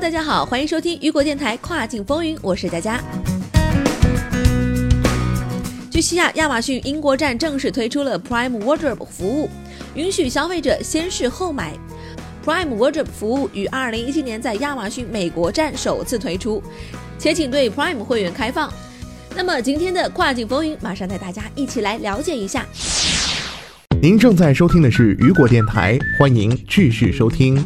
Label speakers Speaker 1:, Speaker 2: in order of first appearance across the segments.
Speaker 1: 大家好，欢迎收听雨果电台跨境风云，我是佳佳。据悉啊，亚马逊英国站正式推出了 Prime Wardrobe 服务，允许消费者先试后买。Prime Wardrobe 服务于2017年在亚马逊美国站首次推出，且仅对 Prime 会员开放。那么今天的跨境风云，马上带大家一起来了解一下。
Speaker 2: 您正在收听的是雨果电台，欢迎继续收听。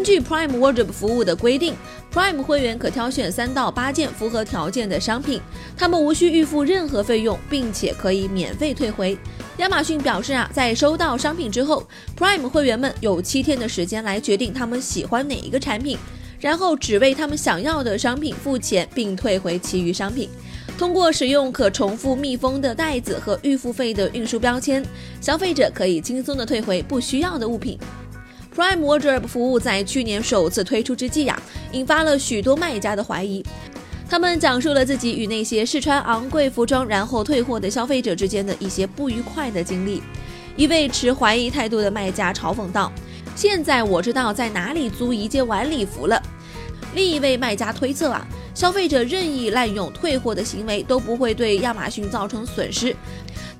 Speaker 1: 根据 Prime Wardrobe 服务的规定，Prime 会员可挑选三到八件符合条件的商品，他们无需预付任何费用，并且可以免费退回。亚马逊表示啊，在收到商品之后，Prime 会员们有七天的时间来决定他们喜欢哪一个产品，然后只为他们想要的商品付钱，并退回其余商品。通过使用可重复密封的袋子和预付费的运输标签，消费者可以轻松的退回不需要的物品。Prime Wardrobe 服务在去年首次推出之际呀，引发了许多卖家的怀疑。他们讲述了自己与那些试穿昂贵服装然后退货的消费者之间的一些不愉快的经历。一位持怀疑态度的卖家嘲讽道：“现在我知道在哪里租一件晚礼服了。”另一位卖家推测啊，消费者任意滥用退货的行为都不会对亚马逊造成损失。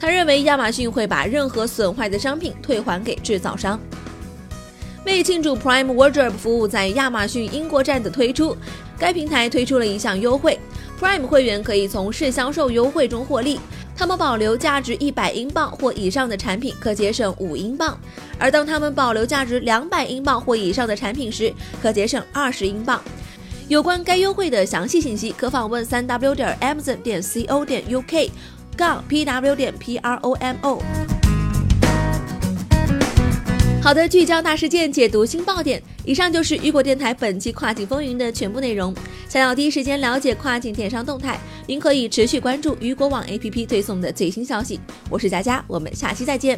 Speaker 1: 他认为亚马逊会把任何损坏的商品退还给制造商。为庆祝 Prime Wardrobe 服务在亚马逊英国站的推出，该平台推出了一项优惠：Prime 会员可以从试销售优惠中获利。他们保留价值一百英镑或以上的产品可节省五英镑，而当他们保留价值两百英镑或以上的产品时，可节省二十英镑。有关该优惠的详细信息，可访问三 w 点 amazon 点 co 点 uk 杠 pw 点 promo。好的，聚焦大事件，解读新爆点。以上就是雨果电台本期跨境风云的全部内容。想要第一时间了解跨境电商动态，您可以持续关注雨果网 APP 推送的最新消息。我是佳佳，我们下期再见。